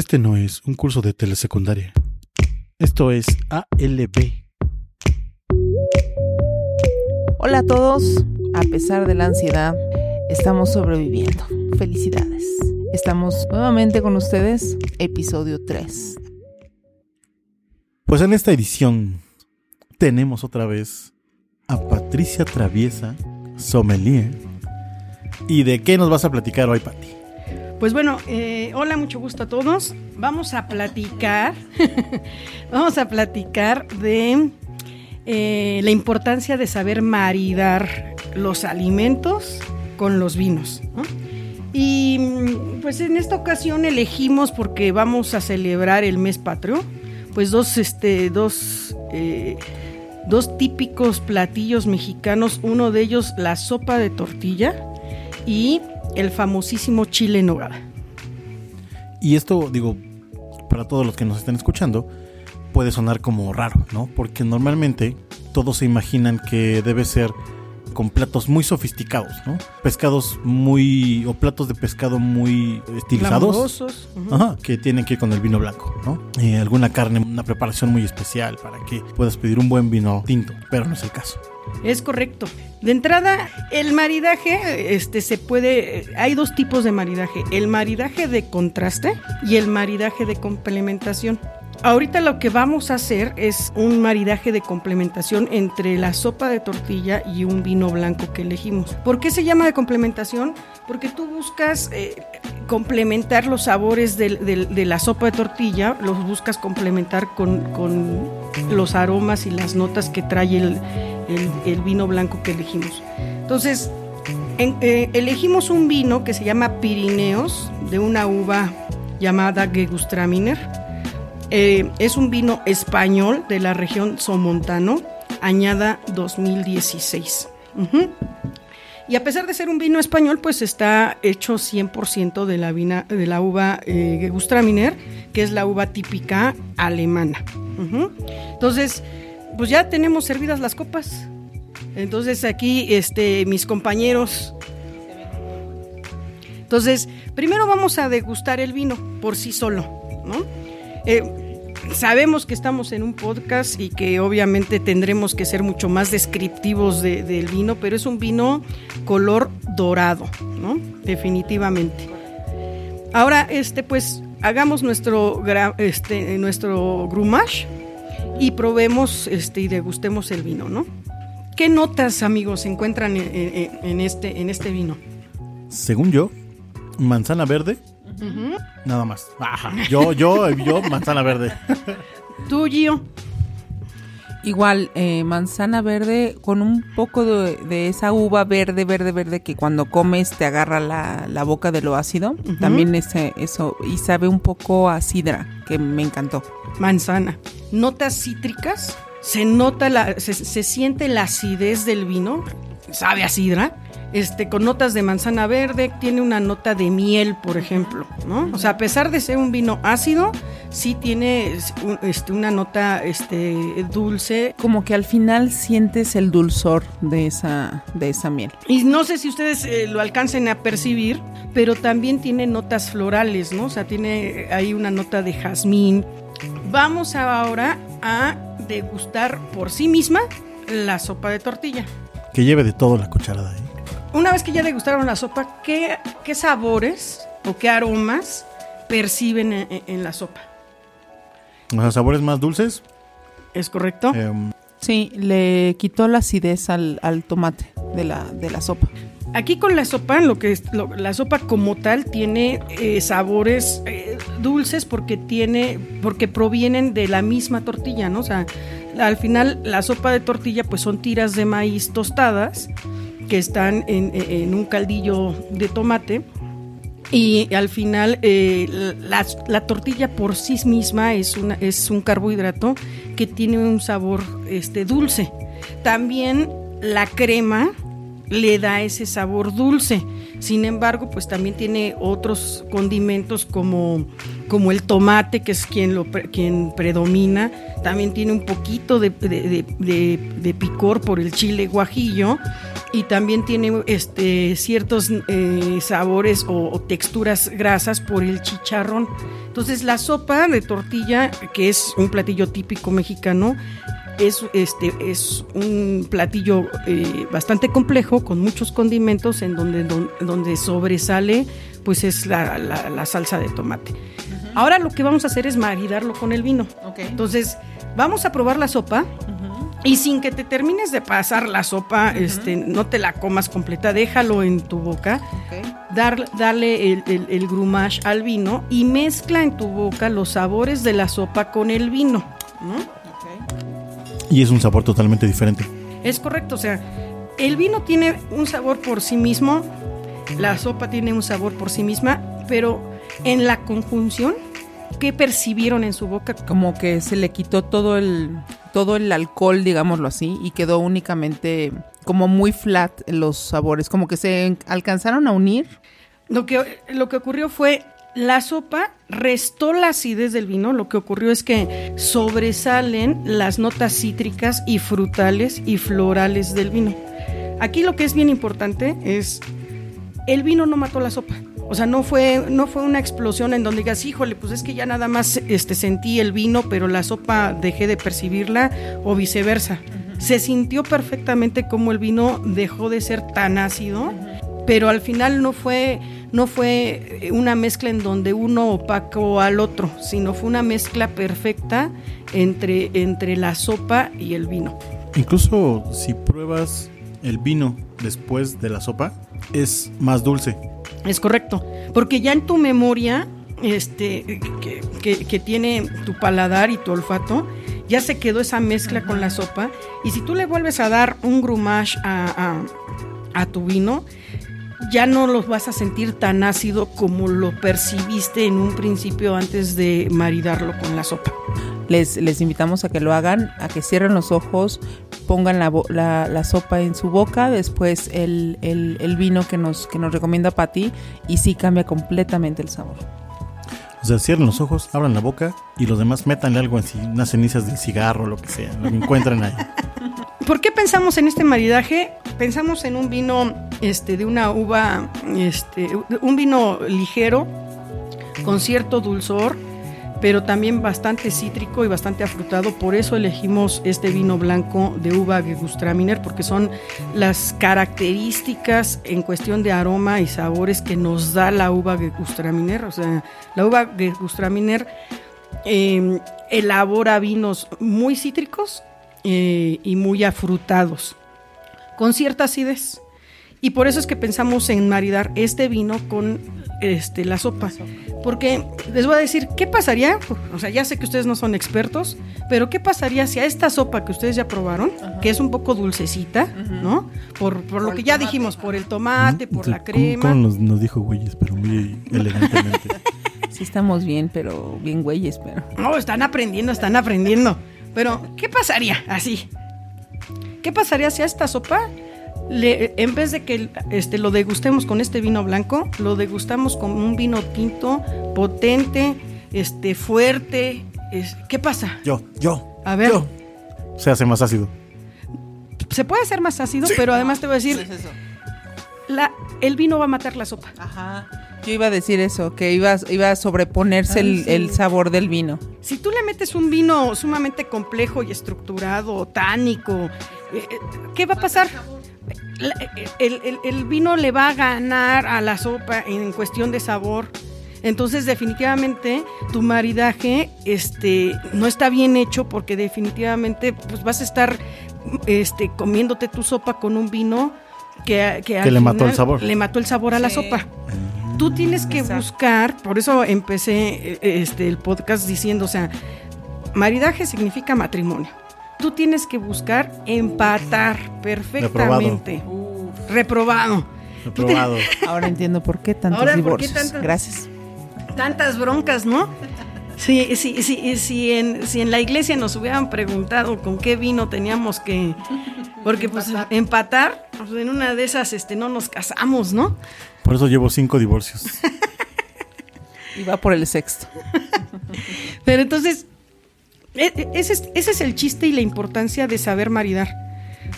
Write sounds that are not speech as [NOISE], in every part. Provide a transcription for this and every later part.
Este no es un curso de telesecundaria. Esto es ALB. Hola a todos, a pesar de la ansiedad, estamos sobreviviendo. Felicidades. Estamos nuevamente con ustedes, episodio 3. Pues en esta edición tenemos otra vez a Patricia Traviesa, sommelier. ¿Y de qué nos vas a platicar hoy, Pati? Pues bueno, eh, hola, mucho gusto a todos. Vamos a platicar, [LAUGHS] vamos a platicar de eh, la importancia de saber maridar los alimentos con los vinos. ¿no? Y mm, pues en esta ocasión elegimos, porque vamos a celebrar el mes patrio, pues dos, este, dos, eh, dos típicos platillos mexicanos. Uno de ellos, la sopa de tortilla y el famosísimo chile en. Y esto, digo, para todos los que nos estén escuchando, puede sonar como raro, ¿no? Porque normalmente todos se imaginan que debe ser con platos muy sofisticados, ¿no? Pescados muy. o platos de pescado muy estilizados. Ajá, que tienen que ir con el vino blanco, ¿no? Eh, alguna carne, una preparación muy especial para que puedas pedir un buen vino tinto, pero no es el caso. Es correcto. De entrada, el maridaje, este, se puede, hay dos tipos de maridaje, el maridaje de contraste y el maridaje de complementación. Ahorita lo que vamos a hacer es un maridaje de complementación entre la sopa de tortilla y un vino blanco que elegimos. ¿Por qué se llama de complementación? Porque tú buscas eh, complementar los sabores de la sopa de tortilla, los buscas complementar con, los aromas y las notas que trae el, vino blanco que elegimos. Entonces, en- eh, elegimos un vino que se llama Pirineos, de una uva llamada Gewürztraminer. Eh, es un vino español de la región Somontano, añada 2016. Ujú. Y a pesar de ser un vino español, pues está hecho 100% de la, vina- de la uva eh, Gewürztraminer, que es la uva típica alemana. Entonces, pues ya tenemos servidas las copas. Entonces aquí este, mis compañeros... Entonces, primero vamos a degustar el vino por sí solo, ¿no? Eh, sabemos que estamos en un podcast y que obviamente tendremos que ser mucho más descriptivos de- del vino, pero es un vino color dorado, ¿no? Definitivamente. Ahora, este, pues, hagamos nuestro, este, nuestro grumage y probemos este, y degustemos el vino, ¿no? ¿Qué notas, amigos, se encuentran en, en- en este, en este vino? Según yo, manzana verde, nada más. Ajá. Yo, yo, yo, manzana verde. Tú, Gio. Igual, eh, manzana verde con un poco de, de esa uva verde, verde, verde que cuando comes te agarra la, la boca de lo ácido. También ese, eso, y sabe un poco a sidra, que me encantó. manzana. Notas cítricas, se nota la, se, se siente la acidez del vino, sabe a sidra, este, con notas de manzana verde, tiene una nota de miel, por ejemplo, ¿no? O sea, a pesar de ser un vino ácido, sí tiene este, una nota este, dulce. Como que al final sientes el dulzor de esa, de esa miel. Y no sé si ustedes eh, lo alcancen a percibir, pero también tiene notas florales, ¿no? O sea, tiene ahí una nota de jazmín. Vamos ahora a degustar por sí misma la sopa de tortilla. Que lleve de todo la cucharada. ¿eh? Una vez que ya degustaron la sopa, ¿qué, qué sabores o qué aromas perciben en, la sopa? Los sabores más dulces. ¿Es correcto? em, Sí, le quitó la acidez al, al tomate de la, de la sopa. Aquí con la sopa, lo que es, lo- la sopa como tal tiene eh, sabores eh, dulces porque tiene, porque provienen de la misma tortilla, ¿no? O sea, al final la sopa de tortilla pues son tiras de maíz tostadas que están en, un caldillo de tomate y al final eh, la, la tortilla por sí misma es, una, es un carbohidrato que tiene un sabor este, dulce. También la crema le da ese sabor dulce. Sin embargo, pues también tiene otros condimentos como, como el tomate, que es quien, lo, quien predomina. También tiene un poquito de- de picor por el chile guajillo. Y también tiene este, ciertos eh, sabores o, o texturas grasas por el chicharrón. Entonces la sopa de tortilla, que es un platillo típico mexicano, es, este, es un platillo eh, bastante complejo con muchos condimentos en donde, donde sobresale pues es la, la, salsa de tomate. Ahora lo que vamos a hacer es maridarlo con el vino. Entonces vamos a probar la sopa. Y sin que te termines de pasar la sopa, este, no te la comas completa, déjalo en tu boca, dar, darle el, el, grumage al vino y mezcla en tu boca los sabores de la sopa con el vino. Y es un sabor totalmente diferente. Es correcto, o sea, el vino tiene un sabor por sí mismo, la sopa tiene un sabor por sí misma, pero en la conjunción, ¿qué percibieron en su boca? Como que se le quitó todo el, todo el alcohol, digámoslo así, y quedó únicamente como muy flat los sabores, como que se alcanzaron a unir. Lo que, lo que ocurrió fue la sopa restó la acidez del vino, lo que ocurrió es que sobresalen las notas cítricas y frutales y florales del vino. Aquí lo que es bien importante es, el vino no mató la sopa. O sea, no fue, no fue una explosión en donde digas, híjole, pues es que ya nada más este, sentí el vino, pero la sopa dejé de percibirla, o viceversa. Se sintió perfectamente como el vino dejó de ser tan ácido, pero al final no fue no fue eh, una mezcla en donde uno opacó al otro, sino fue una mezcla perfecta entre, entre la sopa y el vino. Incluso si pruebas el vino después de la sopa, es más dulce. Es correcto, porque ya en tu memoria este, que, tiene tu paladar y tu olfato, ya se quedó esa mezcla con la sopa. Y si tú le vuelves a dar un grumage a, a tu vino, ya no los vas a sentir tan ácido como lo percibiste en un principio antes de maridarlo con la sopa. Les, les invitamos a que lo hagan, a que cierren los ojos, pongan la, la, sopa en su boca, después el, el, vino que nos, que nos recomienda Pati y sí cambia completamente el sabor. O sea, cierren los ojos, abran la boca y los demás métanle algo así, unas cenizas del cigarro, lo que sea, lo que encuentren ahí. [LAUGHS] ¿Por qué pensamos en este maridaje? Pensamos en un vino este, de una uva, este, un vino ligero, con cierto dulzor, pero también bastante cítrico y bastante afrutado. Por eso elegimos este vino blanco de uva Gewürztraminer, porque son las características en cuestión de aroma y sabores que nos da la uva Gewürztraminer. O sea, la uva Gewürztraminer eh, elabora vinos muy cítricos eh, y muy afrutados, con cierta acidez. Y por eso es que pensamos en maridar este vino con este, la sopa. Porque les voy a decir, ¿qué pasaría? O sea, ya sé que ustedes no son expertos, pero ¿qué pasaría si a esta sopa que ustedes ya probaron, que es un poco dulcecita, ¿no? Por, por lo que ya dijimos, por el tomate, por la crema. nos, nos dijo güeyes, pero muy elegantemente. [LAUGHS] Sí estamos bien, pero bien güeyes, pero... No, están aprendiendo, están aprendiendo. Pero, ¿qué pasaría así? ¿Qué pasaría si a esta sopa, le, en vez de que este, lo degustemos con este vino blanco, lo degustamos con un vino tinto, potente, este, fuerte? ¿Qué pasa? Yo, yo. A ver. Yo. Se hace más ácido. Se puede hacer más ácido, pero además te voy a decir. es eso? La, el vino va a matar la sopa. Ajá. Yo iba a decir eso, que iba, iba a sobreponerse el, sabor del vino. Si tú le metes un vino sumamente complejo y estructurado, tánico, eh, eh, ¿qué va a pasar? El, vino le va a ganar a la sopa en cuestión de sabor. Entonces, definitivamente, tu maridaje este, no está bien hecho porque definitivamente pues, vas a estar este, comiéndote tu sopa con un vino que, que, le mató el sabor. Le mató el sabor a la sopa tú tienes que buscar, por eso empecé eh, este, el podcast diciendo, o sea, maridaje significa matrimonio. Tú tienes que buscar empatar perfectamente. Reprobado. Reprobado. [LAUGHS] Ahora entiendo por qué tantos divorcios. Gracias. Tantas broncas, ¿no? Sí, sí, sí, si, en, si en la iglesia nos hubieran preguntado con qué vino teníamos que... Porque pues empatar, pues, en una de esas este, no nos casamos, ¿no? Por eso llevo cinco divorcios. [LAUGHS] y va por el sexto. [LAUGHS] Pero entonces, ese es, ese es el chiste y la importancia de saber maridar.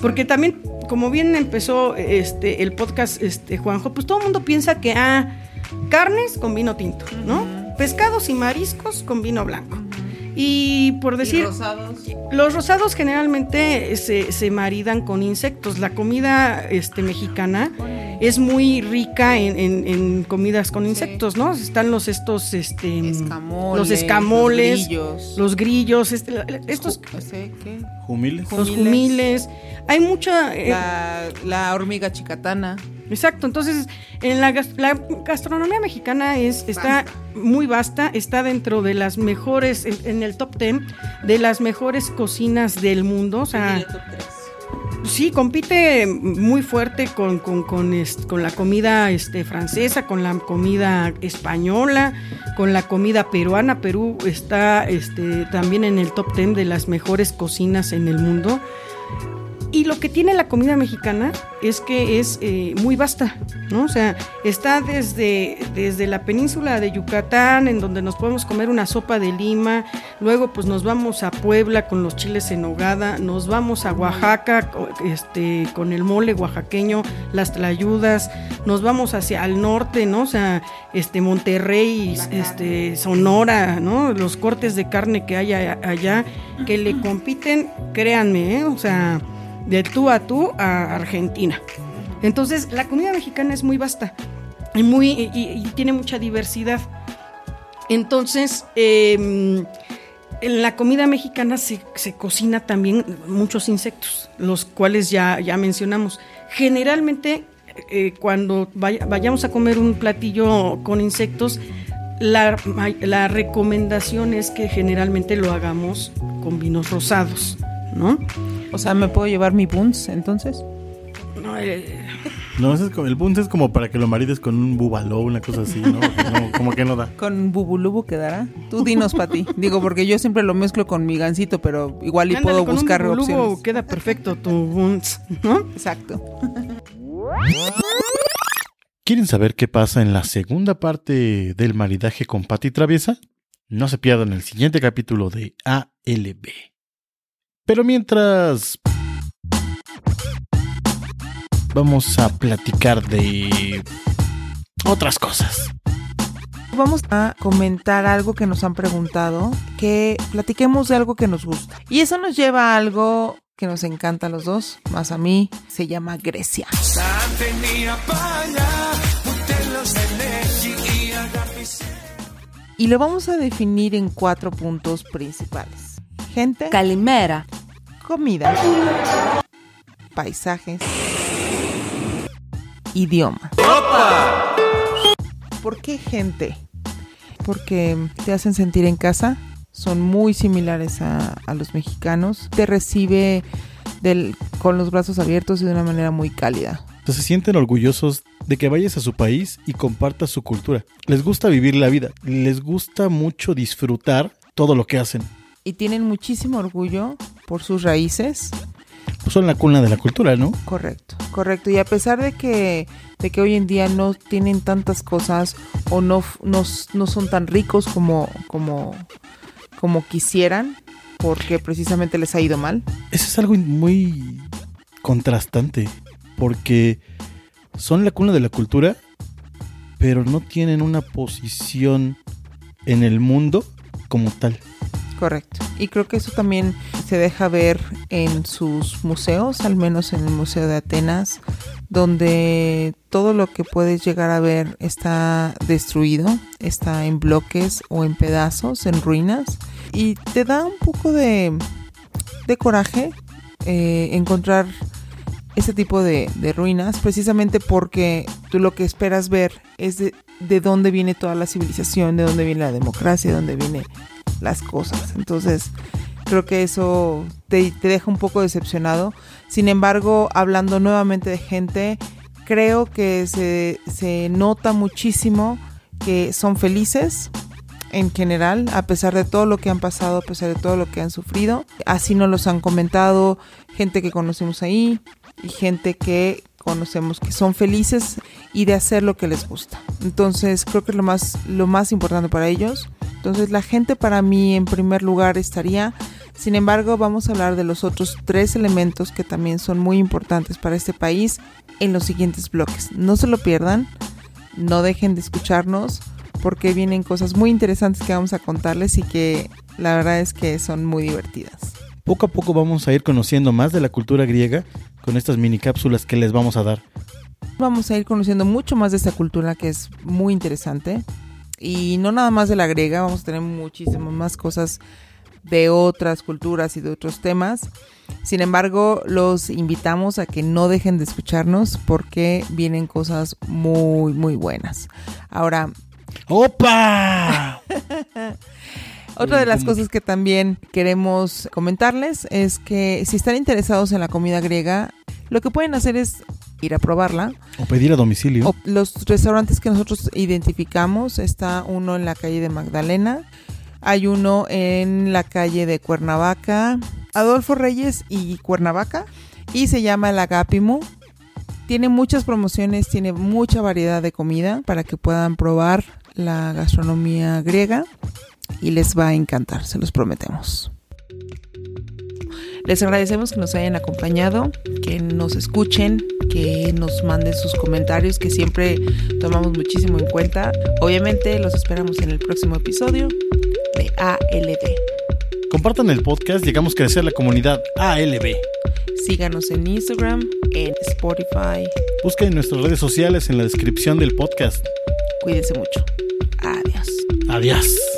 Porque también, como bien empezó este, el podcast este, Juanjo, pues todo el mundo piensa que, ah, carnes con vino tinto, ¿no? pescados y mariscos con vino blanco. Y por decir, rosados? los rosados generalmente se, se maridan con insectos. La comida este, mexicana es muy rica en, en- en comidas con Sí. insectos, ¿no? Están los estos, este, Escamoles, los escamoles, los grillos. los grillos, este, estos, ¿qué? Humiles. los Jumiles. jumiles. Hay mucha, eh, La, la hormiga chicatana. Exacto, entonces en la, la gastronomía mexicana es está muy vasta, está dentro de las mejores, en, en el top 10 de las mejores cocinas del mundo, o sea, sí, compite muy fuerte con, con, con, con la comida este, francesa, con la comida española, con la comida peruana. Perú está este, también en el top 10 de las mejores cocinas en el mundo. Y lo que tiene la comida mexicana es que es eh, muy vasta, ¿no? O sea, está desde, desde la península de Yucatán, en donde nos podemos comer una sopa de lima, luego pues nos vamos a Puebla con los chiles en nogada, nos vamos a Oaxaca este, con el mole oaxaqueño, las tlayudas, nos vamos hacia el norte, ¿no? O sea, este Monterrey, este Sonora, ¿no? Los cortes de carne que hay allá que le compiten, créanme, ¿eh? O sea, de tú a tú a Argentina. Entonces, la comida mexicana es muy vasta y, muy, y, tiene mucha diversidad. Entonces, eh, en la comida mexicana se, se cocina también muchos insectos, los cuales ya, ya mencionamos. Generalmente, eh, cuando vaya- vayamos a comer un platillo con insectos, la, la recomendación es que generalmente lo hagamos con vinos rosados, ¿no? O sea, ¿me puedo llevar mi buns entonces? No, eh, No, ese es como- el buns es como para que lo marides con un búbalo, una cosa así, ¿no? Como que no da. ¿Con bubulubu quedará? Tú dinos, Pati. Digo, porque yo siempre lo mezclo con mi gansito, pero igual y ándale, puedo con un buscar bubulubu opciones. queda perfecto tu buns, ¿no? Exacto. ¿Quieren saber qué pasa en la segunda parte del maridaje con Pati Traviesa? No se pierdan el siguiente capítulo de ALB. Pero mientras... Vamos a platicar de otras cosas. Vamos a comentar algo que nos han preguntado, que platiquemos de algo que nos gusta. Y eso nos lleva a algo que nos encanta a los dos, más a mí, se llama Grecia. Y lo vamos a definir en cuatro puntos principales. Gente, Calimera. comida, paisajes, idioma. ¿Por qué gente? Porque te hacen sentir en casa, son muy similares a, a los mexicanos, te recibe del- con los brazos abiertos y de una manera muy cálida. Se sienten orgullosos de que vayas a su país y compartas su cultura. Les gusta vivir la vida, les gusta mucho disfrutar todo lo que hacen. Y tienen muchísimo orgullo por sus raíces, Pues son la cuna de la cultura, ¿no? Correcto, correcto. Y a pesar de que, de que hoy en día no tienen tantas cosas o no, no, no son tan ricos como, como, como quisieran, porque precisamente les ha ido mal. Eso es algo muy contrastante, porque son la cuna de la cultura, pero no tienen una posición en el mundo como tal. Correcto. Y creo que eso también se deja ver en sus museos, al menos en el Museo de Atenas, donde todo lo que puedes llegar a ver está destruido, está en bloques o en pedazos, en ruinas. Y te da un poco de, coraje eh, encontrar ese tipo de, de ruinas, precisamente porque tú lo que esperas ver es de, de dónde viene toda la civilización, de dónde viene la democracia, de dónde viene las cosas. Entonces, creo que eso te, te deja un poco decepcionado. Sin embargo, hablando nuevamente de gente, creo que se, se nota muchísimo que son felices en general, a pesar de todo lo que han pasado, a pesar de todo lo que han sufrido. Así nos los han comentado gente que conocemos ahí y gente que conocemos que son felices y de hacer lo que les gusta. Entonces, creo que es lo más, lo más importante para ellos. Entonces, la gente para mí en primer lugar estaría. Sin embargo, vamos a hablar de los otros tres elementos que también son muy importantes para este país en los siguientes bloques. No se lo pierdan, no dejen de escucharnos porque vienen cosas muy interesantes que vamos a contarles y que la verdad es que son muy divertidas. Poco a poco vamos a ir conociendo más de la cultura griega con estas mini cápsulas que les vamos a dar. Vamos a ir conociendo mucho más de esta cultura que es muy interesante. Y no nada más de la griega, vamos a tener muchísimas más cosas de otras culturas y de otros temas. Sin embargo, los invitamos a que no dejen de escucharnos porque vienen cosas muy, muy buenas. Ahora... ¡Opa! [LAUGHS] Otra de las cosas que también queremos comentarles es que si están interesados en la comida griega, lo que pueden hacer es ir a probarla. O pedir a domicilio. O los restaurantes que nosotros identificamos, está uno en la calle de Magdalena, hay uno en la calle de Cuernavaca, Adolfo Reyes y Cuernavaca, y se llama el Agapimu. Tiene muchas promociones, tiene mucha variedad de comida para que puedan probar la gastronomía griega y les va a encantar, se los prometemos. Les agradecemos que nos hayan acompañado, que nos escuchen, que nos manden sus comentarios, que siempre tomamos muchísimo en cuenta. Obviamente los esperamos en el próximo episodio de ALB. Compartan el podcast, llegamos a crecer la comunidad ALB. Síganos en Instagram, en Spotify. Busquen nuestras redes sociales en la descripción del podcast. Cuídense mucho. Adiós. Adiós.